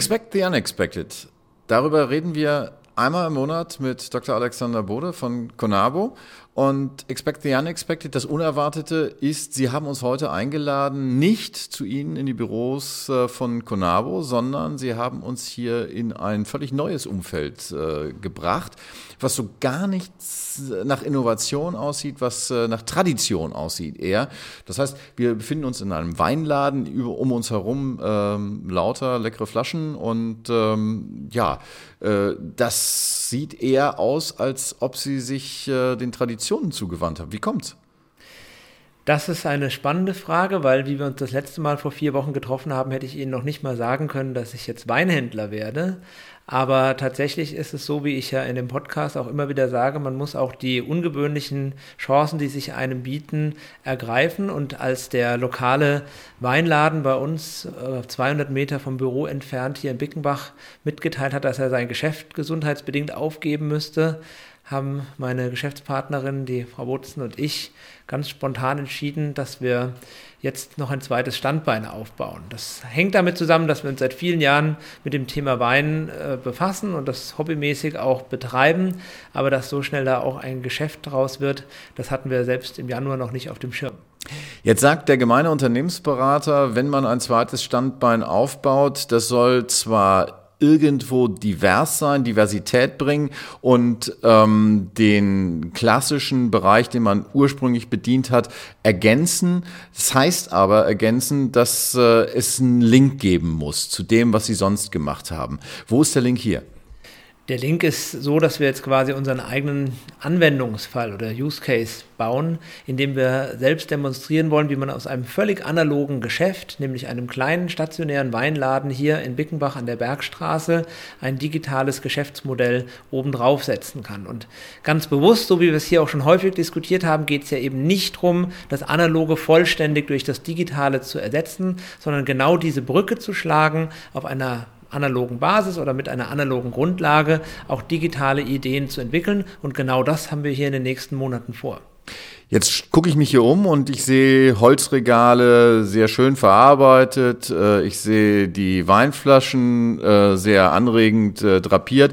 Expect the Unexpected. Darüber reden wir einmal im Monat mit Dr. Alexander Bode von Conabo. Und Expect the Unexpected, das Unerwartete ist, Sie haben uns heute eingeladen, nicht zu Ihnen in die Büros äh, von Conabo, sondern Sie haben uns hier in ein völlig neues Umfeld äh, gebracht, was so gar nichts nach Innovation aussieht, was äh, nach Tradition aussieht eher. Das heißt, wir befinden uns in einem Weinladen, über, um uns herum ähm, lauter leckere Flaschen und ähm, ja, äh, das sieht eher aus, als ob Sie sich äh, den Traditionen Positionen zugewandt haben. Wie kommt's? Das ist eine spannende Frage, weil wie wir uns das letzte Mal vor vier Wochen getroffen haben, hätte ich Ihnen noch nicht mal sagen können, dass ich jetzt Weinhändler werde. Aber tatsächlich ist es so, wie ich ja in dem Podcast auch immer wieder sage, man muss auch die ungewöhnlichen Chancen, die sich einem bieten, ergreifen. Und als der lokale Weinladen bei uns 200 äh, Meter vom Büro entfernt hier in Bickenbach mitgeteilt hat, dass er sein Geschäft gesundheitsbedingt aufgeben müsste, haben meine Geschäftspartnerin, die Frau Botzen und ich ganz spontan entschieden, dass wir jetzt noch ein zweites Standbein aufbauen. Das hängt damit zusammen, dass wir uns seit vielen Jahren mit dem Thema Wein äh, befassen und das hobbymäßig auch betreiben, aber dass so schnell da auch ein Geschäft draus wird, das hatten wir selbst im Januar noch nicht auf dem Schirm. Jetzt sagt der gemeine Unternehmensberater, wenn man ein zweites Standbein aufbaut, das soll zwar irgendwo divers sein, Diversität bringen und ähm, den klassischen Bereich, den man ursprünglich bedient hat, ergänzen. Das heißt aber ergänzen, dass äh, es einen Link geben muss zu dem, was Sie sonst gemacht haben. Wo ist der Link hier? Der Link ist so, dass wir jetzt quasi unseren eigenen Anwendungsfall oder Use Case bauen, indem wir selbst demonstrieren wollen, wie man aus einem völlig analogen Geschäft, nämlich einem kleinen stationären Weinladen hier in Bickenbach an der Bergstraße, ein digitales Geschäftsmodell obendrauf setzen kann. Und ganz bewusst, so wie wir es hier auch schon häufig diskutiert haben, geht es ja eben nicht darum, das Analoge vollständig durch das Digitale zu ersetzen, sondern genau diese Brücke zu schlagen auf einer analogen Basis oder mit einer analogen Grundlage auch digitale Ideen zu entwickeln. Und genau das haben wir hier in den nächsten Monaten vor. Jetzt gucke ich mich hier um und ich sehe Holzregale sehr schön verarbeitet. Äh, ich sehe die Weinflaschen äh, sehr anregend äh, drapiert.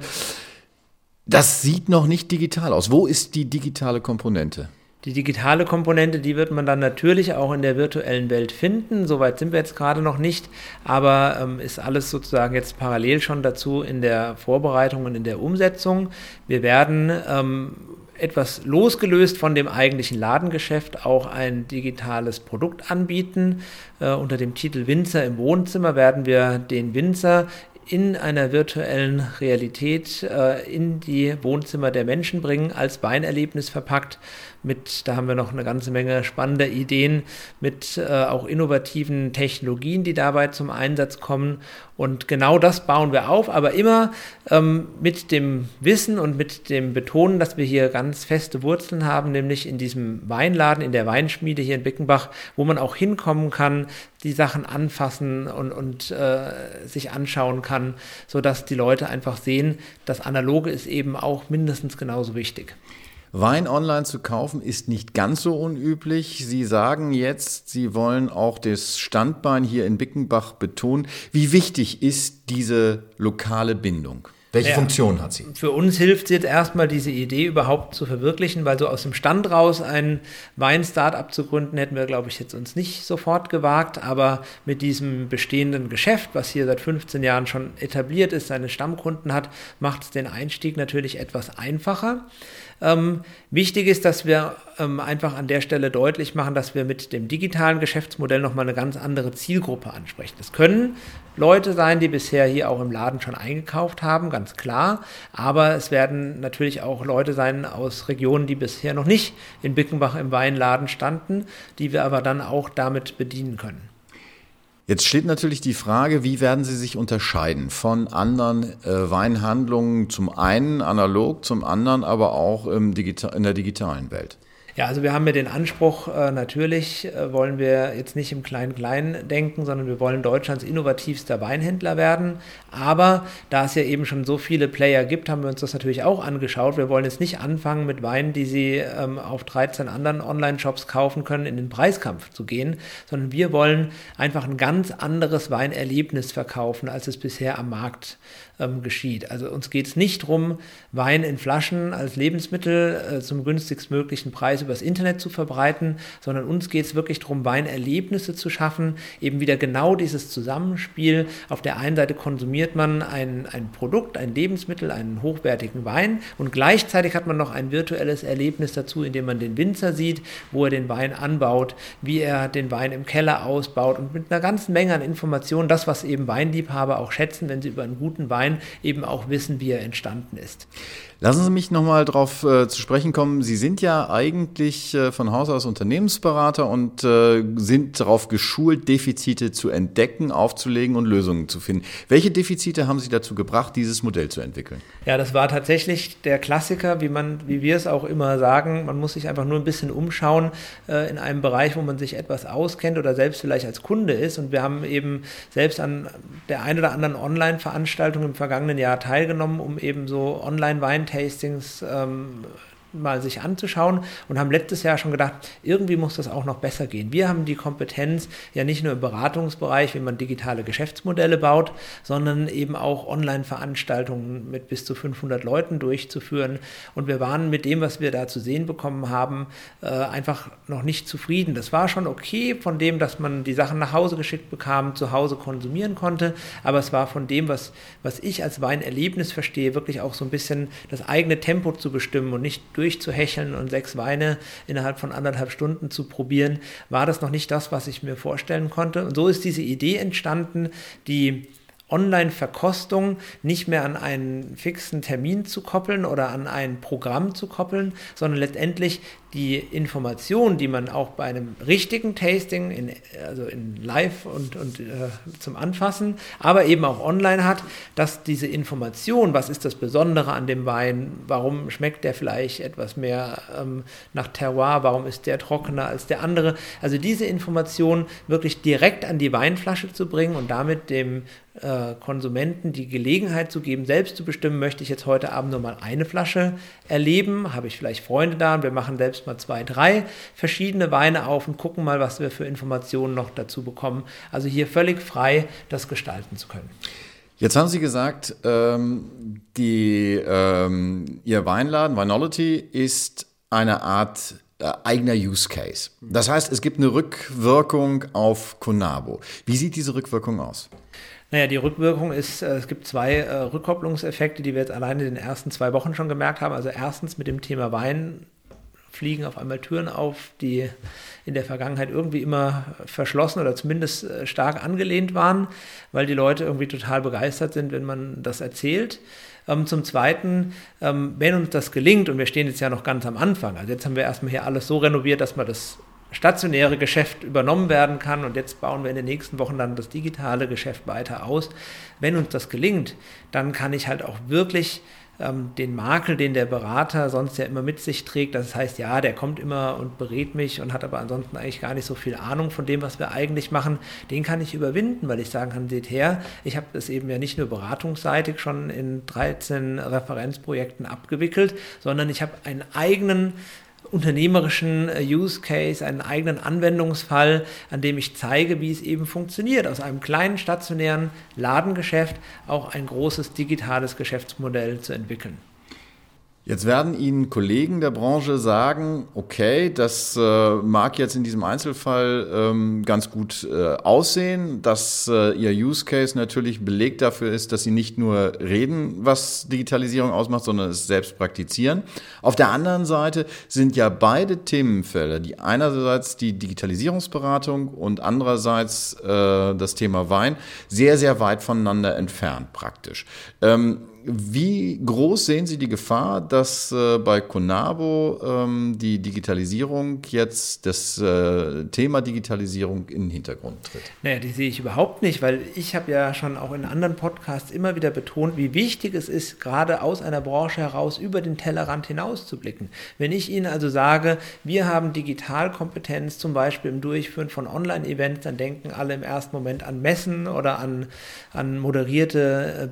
Das sieht noch nicht digital aus. Wo ist die digitale Komponente? Die digitale Komponente, die wird man dann natürlich auch in der virtuellen Welt finden. Soweit sind wir jetzt gerade noch nicht, aber ähm, ist alles sozusagen jetzt parallel schon dazu in der Vorbereitung und in der Umsetzung. Wir werden ähm, etwas losgelöst von dem eigentlichen Ladengeschäft auch ein digitales Produkt anbieten. Äh, unter dem Titel Winzer im Wohnzimmer werden wir den Winzer in einer virtuellen Realität äh, in die Wohnzimmer der Menschen bringen, als Weinerlebnis verpackt mit, da haben wir noch eine ganze Menge spannender Ideen mit äh, auch innovativen Technologien, die dabei zum Einsatz kommen. Und genau das bauen wir auf, aber immer ähm, mit dem Wissen und mit dem Betonen, dass wir hier ganz feste Wurzeln haben, nämlich in diesem Weinladen, in der Weinschmiede hier in Bickenbach, wo man auch hinkommen kann, die Sachen anfassen und, und äh, sich anschauen kann, sodass die Leute einfach sehen, das Analoge ist eben auch mindestens genauso wichtig. Wein online zu kaufen ist nicht ganz so unüblich. Sie sagen jetzt, Sie wollen auch das Standbein hier in Bickenbach betonen. Wie wichtig ist diese lokale Bindung? Welche ja, Funktion hat sie? Für uns hilft es jetzt erstmal, diese Idee überhaupt zu verwirklichen, weil so aus dem Stand raus ein Wein-Startup zu gründen, hätten wir, glaube ich, jetzt uns nicht sofort gewagt. Aber mit diesem bestehenden Geschäft, was hier seit 15 Jahren schon etabliert ist, seine Stammkunden hat, macht es den Einstieg natürlich etwas einfacher. Ähm, wichtig ist, dass wir ähm, einfach an der Stelle deutlich machen, dass wir mit dem digitalen Geschäftsmodell nochmal eine ganz andere Zielgruppe ansprechen. Es können Leute sein, die bisher hier auch im Laden schon eingekauft haben, ganz klar. Aber es werden natürlich auch Leute sein aus Regionen, die bisher noch nicht in Bickenbach im Weinladen standen, die wir aber dann auch damit bedienen können. Jetzt steht natürlich die Frage, wie werden sie sich unterscheiden von anderen äh, Weinhandlungen, zum einen analog, zum anderen aber auch in der digitalen Welt? Ja, also wir haben ja den Anspruch, äh, natürlich äh, wollen wir jetzt nicht im Klein-Klein denken, sondern wir wollen Deutschlands innovativster Weinhändler werden. Aber da es ja eben schon so viele Player gibt, haben wir uns das natürlich auch angeschaut. Wir wollen jetzt nicht anfangen mit Weinen, die Sie ähm, auf 13 anderen Online-Shops kaufen können, in den Preiskampf zu gehen, sondern wir wollen einfach ein ganz anderes Weinerlebnis verkaufen, als es bisher am Markt ähm, geschieht. Also uns geht es nicht darum, Wein in Flaschen als Lebensmittel äh, zum günstigstmöglichen Preis übers Internet zu verbreiten, sondern uns geht es wirklich darum, Weinerlebnisse zu schaffen, eben wieder genau dieses Zusammenspiel. Auf der einen Seite konsumiert man ein, ein Produkt, ein Lebensmittel, einen hochwertigen Wein und gleichzeitig hat man noch ein virtuelles Erlebnis dazu, indem man den Winzer sieht, wo er den Wein anbaut, wie er den Wein im Keller ausbaut und mit einer ganzen Menge an Informationen, das, was eben Weinliebhaber auch schätzen, wenn sie über einen guten Wein eben auch wissen, wie er entstanden ist. Lassen Sie mich nochmal darauf äh, zu sprechen kommen. Sie sind ja eigentlich äh, von Haus aus Unternehmensberater und äh, sind darauf geschult, Defizite zu entdecken, aufzulegen und Lösungen zu finden. Welche Defizite haben Sie dazu gebracht, dieses Modell zu entwickeln? Ja, das war tatsächlich der Klassiker, wie, man, wie wir es auch immer sagen. Man muss sich einfach nur ein bisschen umschauen äh, in einem Bereich, wo man sich etwas auskennt oder selbst vielleicht als Kunde ist. Und wir haben eben selbst an der einen oder anderen Online-Veranstaltung im vergangenen Jahr teilgenommen, um eben so Online-Wein Tastings ähm, mal sich anzuschauen und haben letztes Jahr schon gedacht, irgendwie muss das auch noch besser gehen. Wir haben die Kompetenz ja nicht nur im Beratungsbereich, wie man digitale Geschäftsmodelle baut, sondern eben auch Online-Veranstaltungen mit bis zu 500 Leuten durchzuführen. Und wir waren mit dem, was wir da zu sehen bekommen haben, äh, einfach noch nicht zufrieden. Das war schon okay von dem, dass man die Sachen nach Hause geschickt bekam, zu Hause konsumieren konnte, aber es war von dem, was, was ich als Weinerlebnis verstehe, wirklich auch so ein bisschen das eigene Tempo zu bestimmen und nicht durchzuhecheln und sechs Weine innerhalb von anderthalb Stunden zu probieren, war das noch nicht das, was ich mir vorstellen konnte. Und so ist diese Idee entstanden, die Online-Verkostung nicht mehr an einen fixen Termin zu koppeln oder an ein Programm zu koppeln, sondern letztendlich die Information, die man auch bei einem richtigen Tasting, in, also in Live und, und äh, zum Anfassen, aber eben auch online hat, dass diese Information, was ist das Besondere an dem Wein, warum schmeckt der vielleicht etwas mehr ähm, nach Terroir, warum ist der trockener als der andere, also diese Information wirklich direkt an die Weinflasche zu bringen und damit dem äh, Konsumenten die Gelegenheit zu geben, selbst zu bestimmen, möchte ich jetzt heute Abend nur mal eine Flasche erleben, habe ich vielleicht Freunde da? Und wir machen selbst mal zwei, drei verschiedene Weine auf und gucken mal, was wir für Informationen noch dazu bekommen. Also hier völlig frei das gestalten zu können. Jetzt haben Sie gesagt, ähm, die, ähm, Ihr Weinladen, Winology, ist eine Art äh, eigener Use Case. Das heißt, es gibt eine Rückwirkung auf Konabo. Wie sieht diese Rückwirkung aus? Naja, die Rückwirkung ist, äh, es gibt zwei äh, Rückkopplungseffekte, die wir jetzt alleine in den ersten zwei Wochen schon gemerkt haben. Also erstens mit dem Thema Wein fliegen auf einmal Türen auf, die in der Vergangenheit irgendwie immer verschlossen oder zumindest äh, stark angelehnt waren, weil die Leute irgendwie total begeistert sind, wenn man das erzählt. Ähm, zum Zweiten, ähm, wenn uns das gelingt, und wir stehen jetzt ja noch ganz am Anfang, also jetzt haben wir erstmal hier alles so renoviert, dass man das stationäre Geschäft übernommen werden kann und jetzt bauen wir in den nächsten Wochen dann das digitale Geschäft weiter aus. Wenn uns das gelingt, dann kann ich halt auch wirklich ähm, den Makel, den der Berater sonst ja immer mit sich trägt, das heißt, ja, der kommt immer und berät mich und hat aber ansonsten eigentlich gar nicht so viel Ahnung von dem, was wir eigentlich machen, den kann ich überwinden, weil ich sagen kann, seht her, ich habe das eben ja nicht nur beratungsseitig schon in 13 Referenzprojekten abgewickelt, sondern ich habe einen eigenen unternehmerischen äh, Use Case, einen eigenen Anwendungsfall, an dem ich zeige, wie es eben funktioniert, aus einem kleinen stationären Ladengeschäft auch ein großes digitales Geschäftsmodell zu entwickeln. Jetzt werden Ihnen Kollegen der Branche sagen, okay, das äh, mag jetzt in diesem Einzelfall ähm, ganz gut äh, aussehen, dass äh, Ihr Use Case natürlich Beleg dafür ist, dass Sie nicht nur reden, was Digitalisierung ausmacht, sondern es selbst praktizieren. Auf der anderen Seite sind ja beide Themenfelder, die einerseits die Digitalisierungsberatung und andererseits äh, das Thema Wein, sehr, sehr weit voneinander entfernt praktisch. Ähm, wie groß sehen Sie die Gefahr, dass äh, bei Conabo ähm, die Digitalisierung jetzt, das äh, Thema Digitalisierung in den Hintergrund tritt? Naja, die sehe ich überhaupt nicht, weil ich habe ja schon auch in anderen Podcasts immer wieder betont, wie wichtig es ist, gerade aus einer Branche heraus über den Tellerrand hinaus zu blicken. Wenn ich Ihnen also sage, wir haben Digitalkompetenz zum Beispiel im Durchführen von Online-Events, dann denken alle im ersten Moment an Messen oder an, an moderierte äh,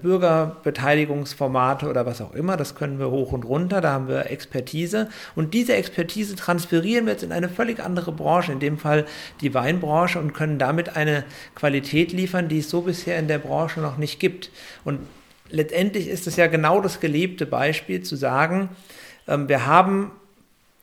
Bürgerbeteiligungsformate oder was auch immer. Das können wir hoch und runter, da haben wir Expertise. Und diese Expertise transferieren wir jetzt in eine völlig andere Branche, in dem Fall die Weinbranche, und können damit eine Qualität liefern, die es so bisher in der Branche noch nicht gibt. Und letztendlich ist es ja genau das gelebte Beispiel zu sagen, ähm, wir haben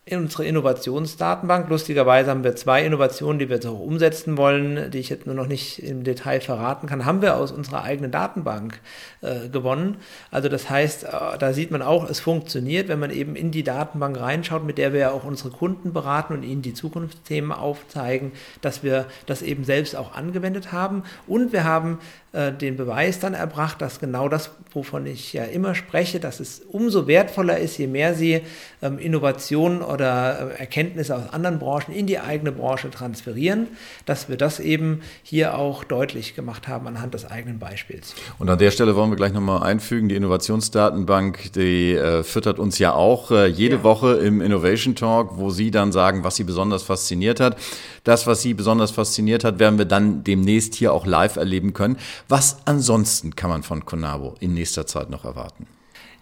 in unsere Innovationsdatenbank. Lustigerweise haben wir zwei Innovationen, die wir jetzt auch umsetzen wollen, die ich jetzt nur noch nicht im Detail verraten kann, haben wir aus unserer eigenen Datenbank äh, gewonnen. Also das heißt, äh, da sieht man auch, es funktioniert, wenn man eben in die Datenbank reinschaut, mit der wir ja auch unsere Kunden beraten und ihnen die Zukunftsthemen aufzeigen, dass wir das eben selbst auch angewendet haben. Und wir haben äh, den Beweis dann erbracht, dass genau das, wovon ich ja immer spreche, dass es umso wertvoller ist, je mehr Sie ähm, Innovationen oder äh, Erkenntnisse aus anderen Branchen in die eigene Branche transferieren, dass wir das eben hier auch deutlich gemacht haben anhand des eigenen Beispiels. Und an der Stelle wollen wir gleich nochmal einfügen, die Innovationsdatenbank, die äh, füttert uns ja auch äh, jede ja. Woche im Innovation Talk, wo Sie dann sagen, was Sie besonders fasziniert hat. Das, was Sie besonders fasziniert hat, werden wir dann demnächst hier auch live erleben können. Was ansonsten kann man von Conabo in nächster Zeit noch erwarten?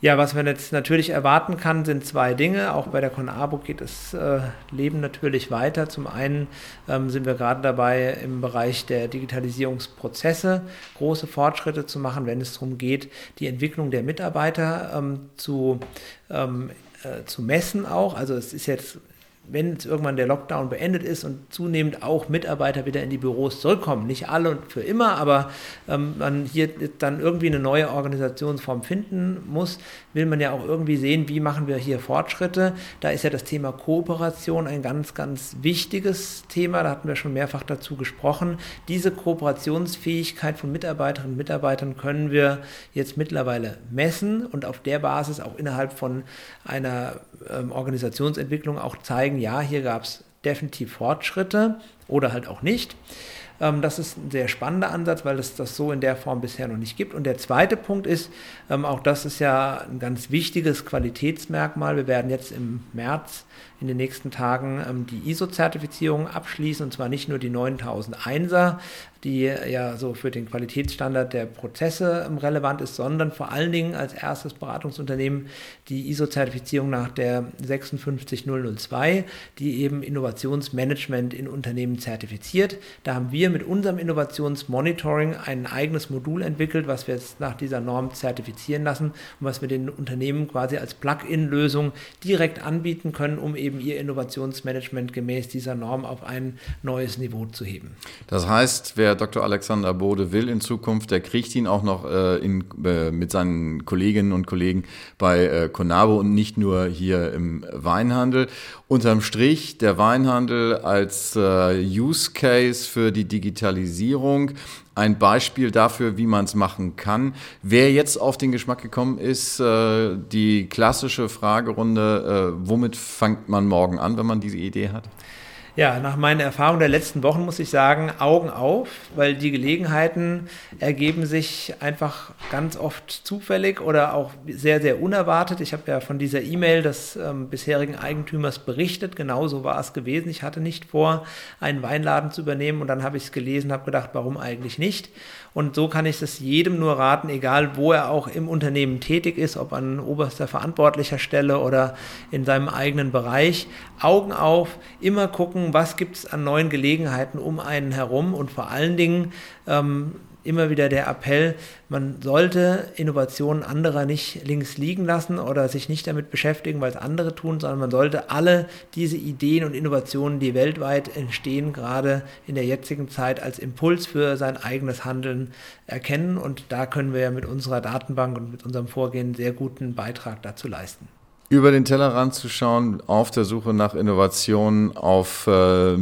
Ja, was man jetzt natürlich erwarten kann, sind zwei Dinge. Auch bei der Conabo geht das äh, Leben natürlich weiter. Zum einen ähm, sind wir gerade dabei, im Bereich der Digitalisierungsprozesse große Fortschritte zu machen, wenn es darum geht, die Entwicklung der Mitarbeiter ähm, zu, ähm, äh, zu messen auch. Also es ist jetzt wenn jetzt irgendwann der Lockdown beendet ist und zunehmend auch Mitarbeiter wieder in die Büros zurückkommen, nicht alle und für immer, aber ähm, man hier dann irgendwie eine neue Organisationsform finden muss, will man ja auch irgendwie sehen, wie machen wir hier Fortschritte. Da ist ja das Thema Kooperation ein ganz, ganz wichtiges Thema. Da hatten wir schon mehrfach dazu gesprochen. Diese Kooperationsfähigkeit von Mitarbeiterinnen und Mitarbeitern können wir jetzt mittlerweile messen und auf der Basis auch innerhalb von einer ähm, Organisationsentwicklung auch zeigen, ja, hier gab es definitiv Fortschritte oder halt auch nicht. Ähm, das ist ein sehr spannender Ansatz, weil es das so in der Form bisher noch nicht gibt. Und der zweite Punkt ist, ähm, auch das ist ja ein ganz wichtiges Qualitätsmerkmal. Wir werden jetzt im März in den nächsten Tagen ähm, die ISO-Zertifizierung abschließen und zwar nicht nur die 9001er, die ja so für den Qualitätsstandard der Prozesse relevant ist, sondern vor allen Dingen als erstes Beratungsunternehmen die ISO-Zertifizierung nach der 56002, die eben Innovationsmanagement in Unternehmen zertifiziert. Da haben wir mit unserem Innovationsmonitoring ein eigenes Modul entwickelt, was wir jetzt nach dieser Norm zertifizieren lassen und was wir den Unternehmen quasi als Plug-in-Lösung direkt anbieten können, um eben ihr Innovationsmanagement gemäß dieser Norm auf ein neues Niveau zu heben. Das heißt, wer Dr. Alexander Bode will in Zukunft, der kriegt ihn auch noch äh, in, äh, mit seinen Kolleginnen und Kollegen bei äh, Conabo und nicht nur hier im Weinhandel. Unterm Strich der Weinhandel als äh, Use Case für die Digitalisierung ein Beispiel dafür, wie man es machen kann. Wer jetzt auf den Geschmack gekommen ist, äh, die klassische Fragerunde, äh, womit fängt man morgen an, wenn man diese Idee hat? Ja, nach meiner Erfahrung der letzten Wochen muss ich sagen, Augen auf, weil die Gelegenheiten ergeben sich einfach ganz oft zufällig oder auch sehr, sehr unerwartet. Ich habe ja von dieser E-Mail des ähm, bisherigen Eigentümers berichtet. Genauso war es gewesen. Ich hatte nicht vor, einen Weinladen zu übernehmen und dann habe ich es gelesen, habe gedacht, warum eigentlich nicht? Und so kann ich es jedem nur raten, egal wo er auch im Unternehmen tätig ist, ob an oberster verantwortlicher Stelle oder in seinem eigenen Bereich. Augen auf, immer gucken, was gibt es an neuen Gelegenheiten um einen herum und vor allen Dingen ähm, immer wieder der Appell, man sollte Innovationen anderer nicht links liegen lassen oder sich nicht damit beschäftigen, weil es andere tun, sondern man sollte alle diese Ideen und Innovationen, die weltweit entstehen, gerade in der jetzigen Zeit als Impuls für sein eigenes Handeln erkennen. Und da können wir ja mit unserer Datenbank und mit unserem Vorgehen sehr guten Beitrag dazu leisten. Über den Tellerrand zu schauen, auf der Suche nach Innovationen, auf, äh,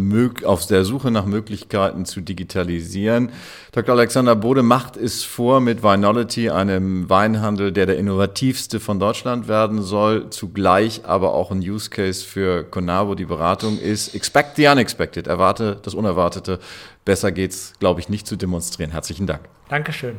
auf der Suche nach Möglichkeiten zu digitalisieren. Dr. Alexander Bode macht es vor mit Vinology, einem Weinhandel, der der innovativste von Deutschland werden soll, zugleich aber auch ein Use Case für Conavo, die Beratung ist. Expect the unexpected, erwarte das Unerwartete. Besser geht's, glaube ich, nicht zu demonstrieren. Herzlichen Dank. Dankeschön.